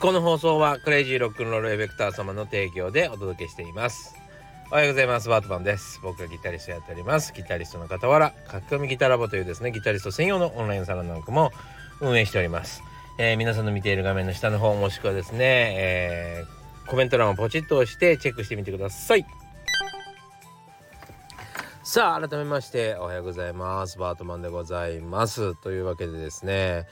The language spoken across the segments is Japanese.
この放送はクレイジーロックンロールエフェクター様の提供でお届けしています。おはようございます。バートマンです。僕がギタリストやっております。ギタリストの傍ら書き込みギタラボというですねギタリスト専用のオンラインサロンなんかも運営しております、えー、皆さんの見ている画面の下の方もしくはですね、えー、コメント欄をポチッと押してチェックしてみてください。さあ改めましておはようございます。バートマンでございます。というわけでですね、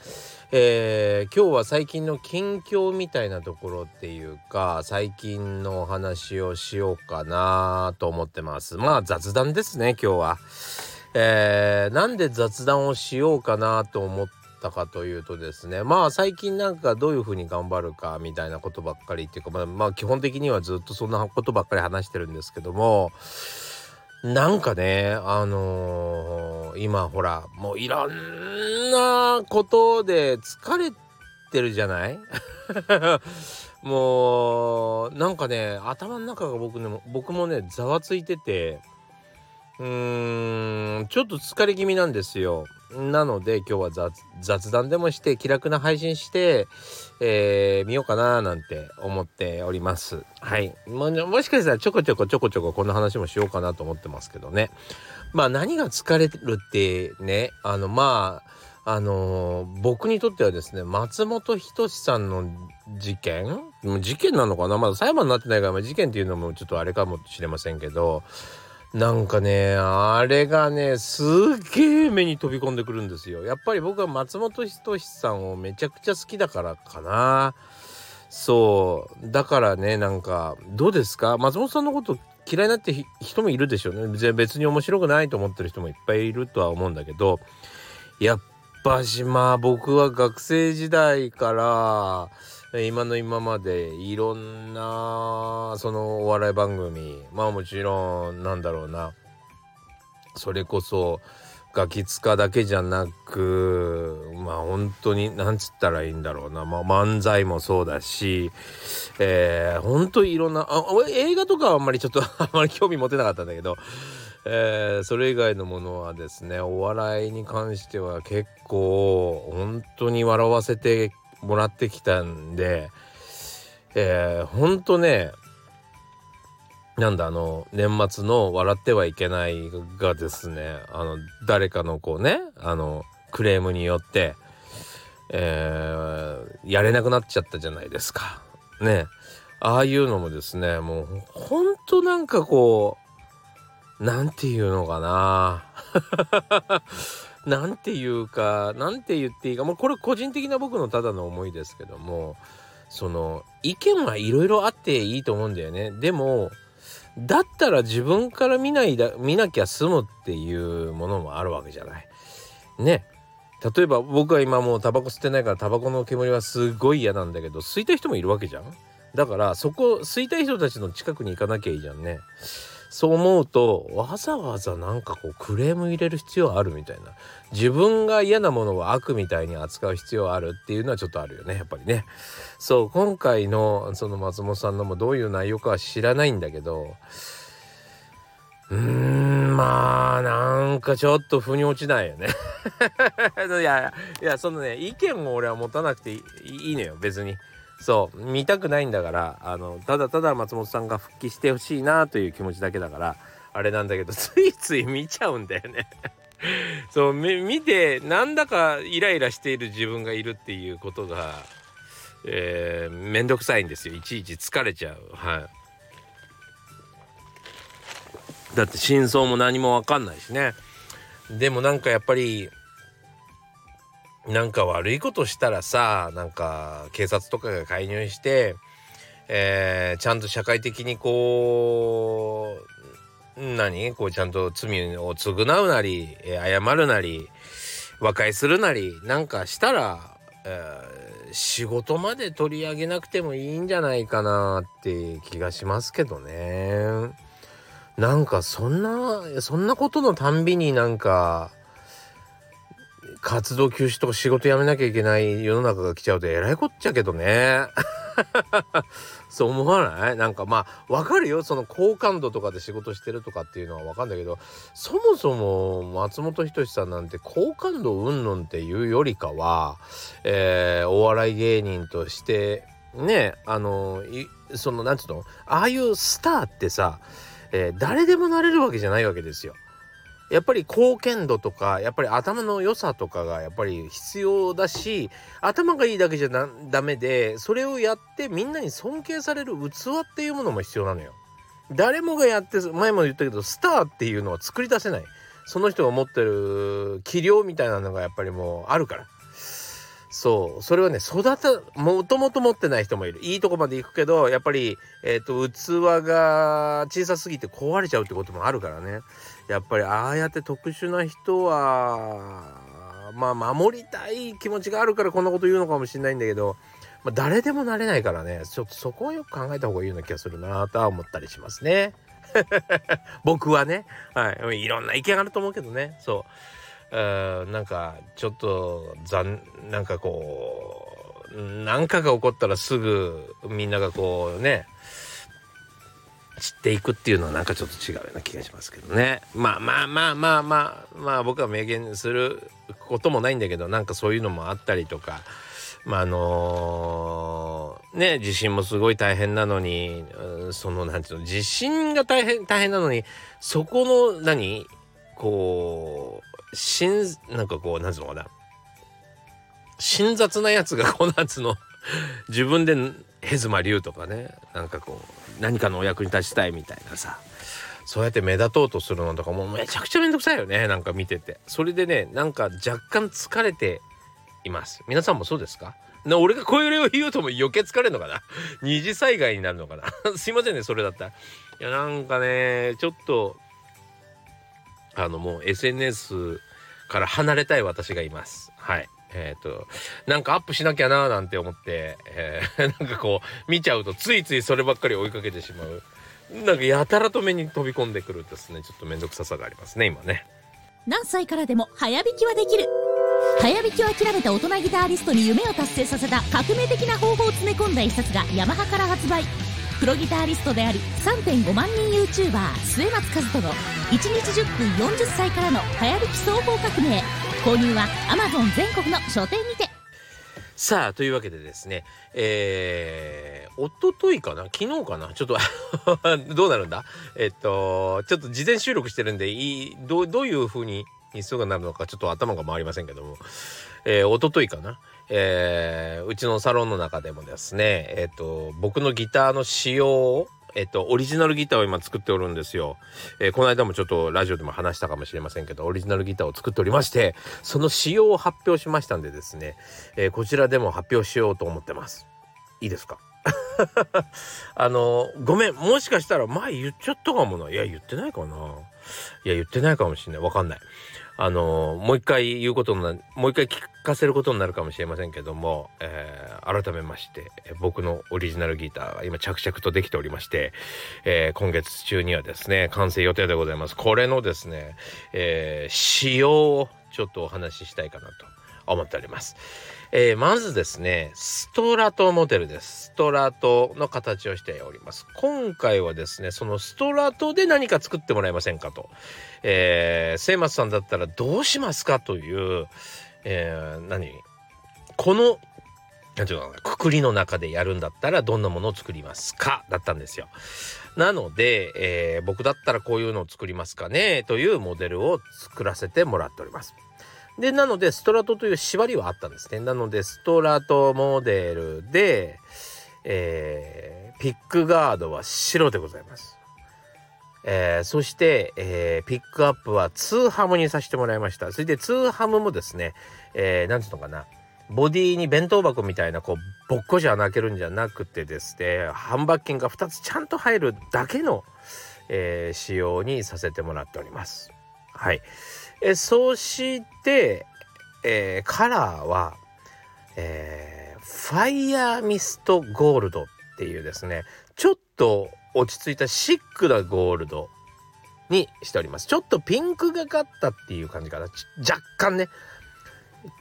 えー、今日は最近の近況みたいなところっていうか最近のお話をしようかなと思ってます。まあ雑談ですね今日は、えー、なんで雑談をしようかなと思ったかというとですねまあ最近なんかどういう風に頑張るかみたいなことばっかりっていうかまあ、まあ、基本的にはずっとそんなことばっかり話してるんですけどもなんかねあのー、今ほらもういろんなことで疲れてるじゃない？もうなんかね頭の中が僕ね僕もねざわついてて。うんちょっと疲れ気味なんですよ。なので今日は雑談でもして気楽な配信して、えー、見ようかななんて思っております。はい。ももしかしたらちょこちょこちょこちょここんな話もしようかなと思ってますけどね。まあ何が疲れるってね、あのまあ、あのー、僕にとってはですね、松本人志さんの事件？事件なのかな？まだ裁判になってないから、事件っていうのもちょっとあれかもしれませんけど、なんかねあれがねすげえ目に飛び込んでくるんですよ。やっぱり僕は松本人志さんをめちゃくちゃ好きだからかな。そう。だからねなんかどうですか？松本さんのこと嫌いになって人もいるでしょうね。別に面白くないと思ってる人もいっぱいいるとは思うんだけど。やっぱしまあ僕は学生時代から今の今までいろんなそのお笑い番組まあもちろんなんだろうな。それこそガキ使だけじゃなくまあ本当になんつったらいいんだろうな、まあ、漫才もそうだしえー、本当いろんなあ映画とかはあんまりちょっと あんまり興味持てなかったんだけど、えー、それ以外のものはですねお笑いに関しては結構本当に笑わせてもらってきたんで、えー、ほんとね、なんだあの年末の「笑ってはいけない」がですねあの誰かのこうねあのクレームによって、えー、やれなくなっちゃったじゃないですか。ねああいうのもですねもうほんとなんかこうなんていうのかななんていうかなんて言っていいかもうこれ個人的な僕のただの思いですけどもその意見はいろいろあっていいと思うんだよねでもだったら自分から見ないだ見なきゃ済むっていうものもあるわけじゃない。ね例えば僕は今もうタバコ吸ってないからタバコの煙はすごい嫌なんだけど吸いたい人もいるわけじゃんだからそこ吸いたい人たちの近くに行かなきゃいいじゃんね。そう思うとわざわざなんかこうクレーム入れる必要あるみたいな。自分が嫌なものを悪みたいに扱う必要あるっていうのはちょっとあるよねやっぱりね。そう今回のその松本さんのもどういう内容かは知らないんだけどうーんまあなんかちょっと腑に落ちないよね。いやいやそのね意見も俺は持たなくていいのよ別に。そう見たくないんだからあのただただ松本さんが復帰してほしいなという気持ちだけだからあれなんだけど ついつい見ちゃうんだよね。そう見てなんだかイライラしている自分がいるっていうことがえー、めんどくさいんですよ。いちいち疲れちゃう。はい。だって真相も何も分かんないしね。でもなんかやっぱりなんか悪いことしたらさなんか警察とかが介入して、えー、ちゃんと社会的にこう何？こうちゃんと罪を償うなり、えー、謝るなり和解するなりなんかしたら、えー、仕事まで取り上げなくてもいいんじゃないかなって気がしますけどね。なんかそんなそんなことのたんびになんか活動休止とか仕事辞めなきゃいけない世の中が来ちゃうとえらいこっちゃけどね。そう思わない？なんかまあわかるよその好感度とかで仕事してるとかっていうのはわかんないけどそもそも松本人志さんなんて好感度うんぬんっていうよりかは、えー、お笑い芸人としてねあのそのなんつうの？ああいうスターってさ、えー、誰でもなれるわけじゃないわけですよ。やっぱり貢献度とかやっぱり頭の良さとかがやっぱり必要だし頭がいいだけじゃダメでそれをやってみんなに尊敬される器っていうものも必要なのよ。誰もがやって前も言ったけどスターっていうのは作り出せない。その人が持ってる器量みたいなのがやっぱりもうあるから。そう。それはね育たもともと持ってない人もいる。いいとこまで行くけどやっぱり、えーと、器が小さすぎて壊れちゃうってこともあるからね。やっぱりああやって特殊な人はまあ守りたい気持ちがあるからこんなこと言うのかもしれないんだけど、まあ、誰でもなれないからね。ちょっとそこをよく考えた方がいいような気がするなとは思ったりしますね。僕はね、はい、いろんな意見あると思うけどね。そう。うなんかちょっと残なんかこう何かが起こったらすぐみんながこうね散っていくっていうのはなんかちょっと違うような気がしますけどね。まあまあまあまあまあまあ僕は明言することもないんだけどなんかそういうのもあったりとかまああのー、ね地震もすごい大変なのに、うん、そのなんていうの地震が大変大変なのにそこの何こうしんなんかこうなんていうのかな辛雑なやつがこうなんつうの 自分でヘズマ龍とかねなんかこう何かのお役に立ちたいみたいなさそうやって目立とうとするのとかもうめちゃくちゃめんどくさいよねなんか見てて。それでねなんか若干疲れています。皆さんもそうですか？な俺がこれを言うとも余計疲れるのかな？二次災害になるのかな？すいませんねそれだったら。いやなんかねちょっとあのもう SNS から離れたい私がいます。はい。えっ、ー、となんかアップしなきゃなーなんて思って、えー、なんかこう見ちゃうとついついそればっかり追いかけてしまう。なんかやたらと目に飛び込んでくるですねちょっと面倒くささがありますね今ね。何歳からでも早弾きはできる。早弾きを諦めた大人ギタリストに夢を達成させた革命的な方法を詰め込んだ一冊がヤマハから発売。プロギタリストであり3.5万人 YouTuber 末松和人の1日10分40歳からの早弾き総合革命購入は Amazon 全国の書店にて。さあというわけでですねえー、おとといかな？昨日かな？ちょっと どうなるんだ？えっとちょっと事前収録してるんでいいどういう風に日数がなるのかちょっと頭が回りませんけども、えー、おとといかな、えー、うちのサロンの中でもですね、えっ、と、僕のギターの仕様を、えっ、と、オリジナルギターを今作っておるんですよ。えー、この間もちょっとラジオでも話したかもしれませんけど、オリジナルギターを作っておりまして、その仕様を発表しましたんでですね、えこちらでも発表しようと思ってます。いいですか？あのごめんもしかしたら前言っちゃったかもないや言ってないかないや言ってないかもしれない。わかんない。あのもう一回言うことになもう一回聞かせることになるかもしれませんけども、えー、改めまして僕のオリジナルギターが今着々とできておりまして、えー、今月中にはですね完成予定でございます。これのですね、えー、仕様をちょっとお話ししたいかなと思っております。えー、まずですね、ストラトモデルです。ストラトの形をしております。今回はですね、そのストラトで何か作ってもらえませんかと。えー、セイマスさんだったらどうしますかという、えー、何？この、何て言うの、くくりの中でやるんだったらどんなものを作りますかだったんですよ。なので、えー、僕だったらこういうのを作りますかねというモデルを作らせてもらっております。で、なので、ストラトという縛りはあったんですね。なので、ストラトモデルで、えー、ピックガードは白でございます。えー、そして、えー、ピックアップは2ハムにさせてもらいました。それで2ハムもですね、えー、なんていうのかな、ボディに弁当箱みたいな、こう、ぼっこじ穴開けるんじゃなくてですね、ハン金が2つちゃんと入るだけの、えー、仕様にさせてもらっております。はい。えそして、えー、カラーは、えー、ファイヤーミストゴールドっていうですねちょっと落ち着いたシックなゴールドにしております。ちょっとピンクがかったっていう感じかな。若干ね。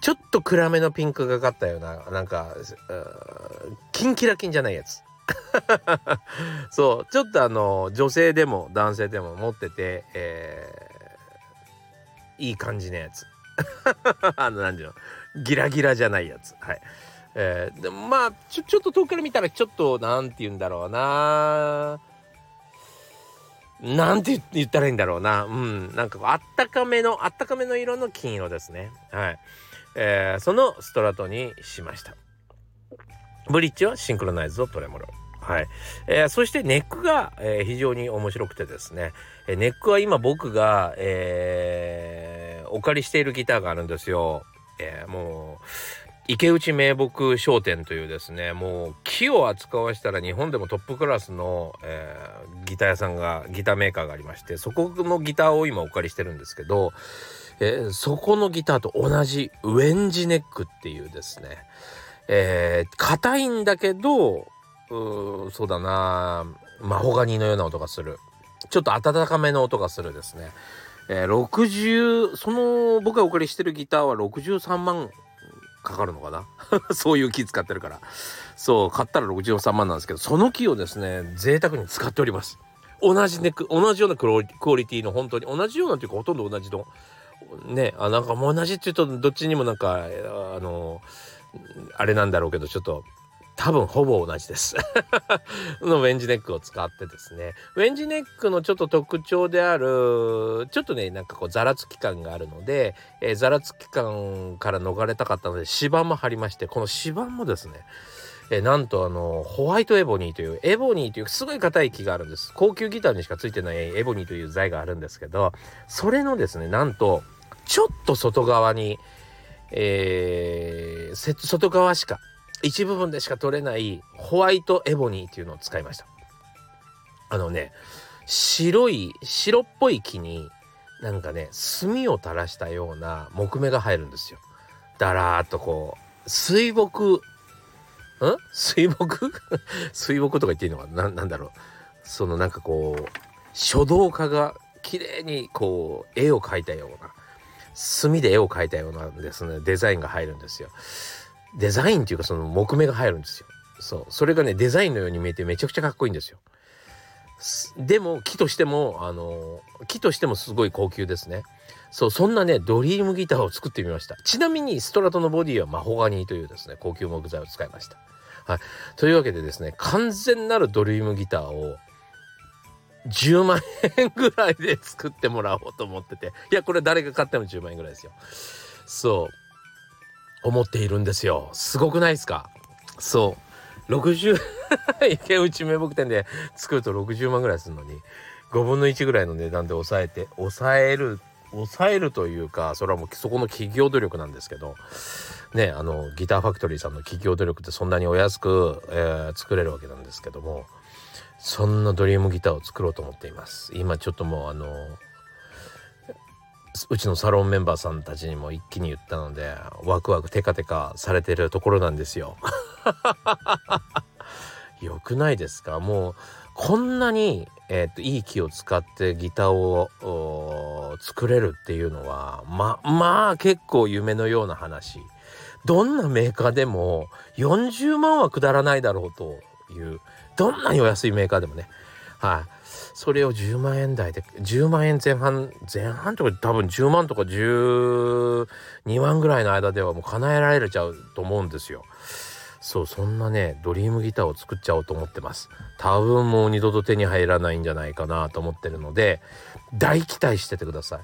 ちょっと暗めのピンクがかったようななんかキンキラキンじゃないやつ。そう。ちょっとあの女性でも男性でも持ってて、えいい感じのやつ。あの何ていうの？ギラギラじゃないやつ。はい。えー、でもまあちょちょっと遠くから見たらちょっとなんて言うんだろうな。なんて言ったらいいんだろうな。うん。なんかあったかめのあったかめの色の金色ですね。はい、えー、そのストラトにしました。ブリッジはシンクロナイズドトレモロはい、えー、そしてネックが、えー、非常に面白くてですね、え、ネックは今僕が、えー、お借りしているギターがあるんですよ、え、もう池内名木商店というですねもう木を扱わしたら日本でもトップクラスの、えー、ギター屋さんがギターメーカーがありましてそこのギターを今お借りしてるんですけど、えー、そこのギターと同じウェンジネックっていうですねえー、硬いんだけどうそうだな。マホガニのような音がする。ちょっと温かめの音がするですね、えー、60その僕がお借りしてるギターは63万かかるのかな？そういう木使ってるから。そう買ったら63万なんですけどその木をですね贅沢に使っております。同じネック同じようなクオリティの本当に同じようなというかほとんど同じの。ねあなんかもう同じっていうとどっちにもなんかあのあれなんだろうけどちょっと多分ほぼ同じです。のウェンジネックを使ってですね。ウェンジネックのちょっと特徴であるちょっとねなんかこうざらつき感があるので、えー、ざらつき感から逃れたかったので指板も貼りましてこの指板もですねえー、なんとあのホワイトエボニーというエボニーというすごい硬い木があるんです。高級ギターにしかついてないエボニーという材があるんですけどそれのですねなんとちょっと外側に、えー、外側しか一部分でしか取れないホワイトエボニーっていうのを使いました。あのね白い白っぽい木になんかね炭を垂らしたような木目が入るんですよ。だらーっとこう水墨ん？水墨？水墨とか言っていいのかな？なんだろう。そのなんかこう書道家が綺麗にこう絵を描いたような墨で絵を描いたようなですね。デザインが入るんですよ。デザインっていうかその木目が入るんですよ。そう。それがね、デザインのように見えてめちゃくちゃかっこいいんですよ。でも木としても、あの木としてもすごい高級ですね。そう、そんなね、ドリームギターを作ってみました。ちなみにストラトのボディはマホガニーというですね、高級木材を使いました。はい。というわけでですね、完全なるドリームギターを10万円ぐらいで作ってもらおうと思ってて。いや、これ誰が買っても10万円ぐらいですよ。そう。思っているんですよ。すごくないですか？そう。60 池内名木店で作ると60万ぐらいするのに5分の1ぐらいの値段で抑えて抑える抑えるというかそれはもうそこの企業努力なんですけどねあのギターファクトリーさんの企業努力ってそんなにお安く、えー、作れるわけなんですけどもそんなドリームギターを作ろうと思っています。今ちょっともうあのうちのサロンメンバーさんたちにも一気に言ったのでワクワクテカテカされてるところなんですよ。よくないですか？もうこんなに、えーと、いい木を使ってギターを作れるっていうのはままあ結構夢のような話。どんなメーカーでも40万は下らないだろうというどんなにお安いメーカーでもねはい、それを10万円台で10万円前半前半とか多分10万とか12万ぐらいの間ではもう叶えられちゃうと思うんですよ。そうそんなねドリームギターを作っちゃおうと思ってます多分もう二度と手に入らないんじゃないかなと思ってるので大期待しててください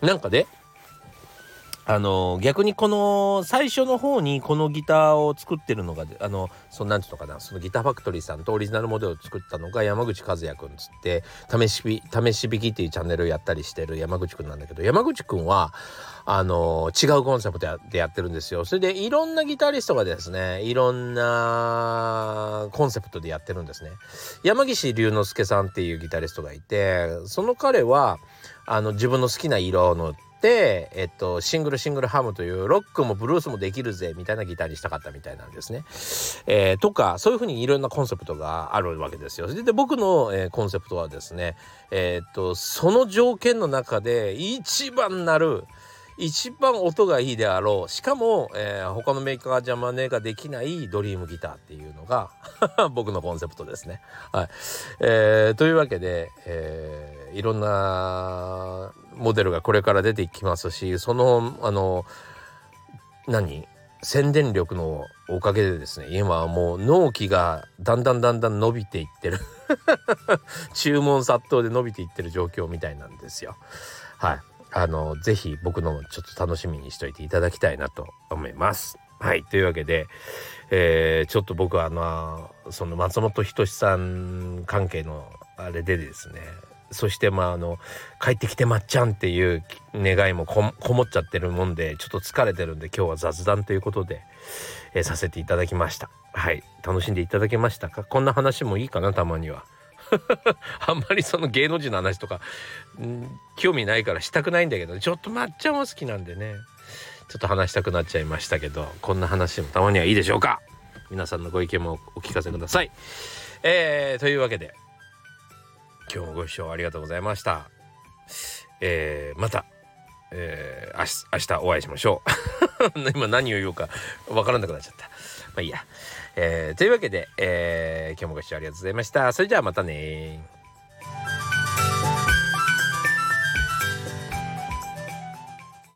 なんかねあの逆にこの最初の方にこのギターを作ってるのがあのそのなんていうのかなそのギターファクトリーさんとオリジナルモデルを作ったのが山口和也くんつって試し試し弾きっていうチャンネルをやったりしてる山口くんなんだけど山口くんはあの違うコンセプトでやってるんですよ。それでいろんなギタリストがですねいろんなコンセプトでやってるんですね。山岸龍之介さんっていうギタリストがいてその彼はあの自分の好きな色の、えっと、シングルシングルハムというロックもブルースもできるぜみたいなギターにしたかったみたいなんですね。えー、とかそういうふうにいろんなコンセプトがあるわけですよ。で僕の、えー、コンセプトはですね、えー、っとその条件の中で一番なる一番音がいいであろうしかも、えー、他のメーカーじゃ真似ができないドリームギターっていうのが 僕のコンセプトですね。はいえー、というわけで、えー、いろんなモデルがこれから出てきますしそのあの何？宣伝力のおかげでですね今はもう納期がだんだんだんだん伸びていってる。注文殺到で伸びていってる状況みたいなんですよ。はい。あの是非僕のもちょっと楽しみにしといていただきたいなと思います。はい。というわけで、えー、ちょっと僕はあのその松本人志さん関係のあれでですねそしてまああの帰ってきてまっちゃんっていう願いもこもっちゃってるもんでちょっと疲れてるんで今日は雑談ということで、えー、させていただきました。はい。楽しんでいただけましたか？こんな話もいいかなたまには。あんまりその芸能人の話とかん興味ないからしたくないんだけどちょっとまっちゃんは好きなんでね。ちょっと話したくなっちゃいましたけどこんな話もたまにはいいでしょうか？皆さんのご意見もお聞かせください。えー、というわけで今日もご視聴ありがとうございました。えー、また、えー、明日お会いしましょう。今何を言おうかわからなくなっちゃった。まあいいや。えー、というわけで、えー、今日もご視聴ありがとうございました。それじゃあまたね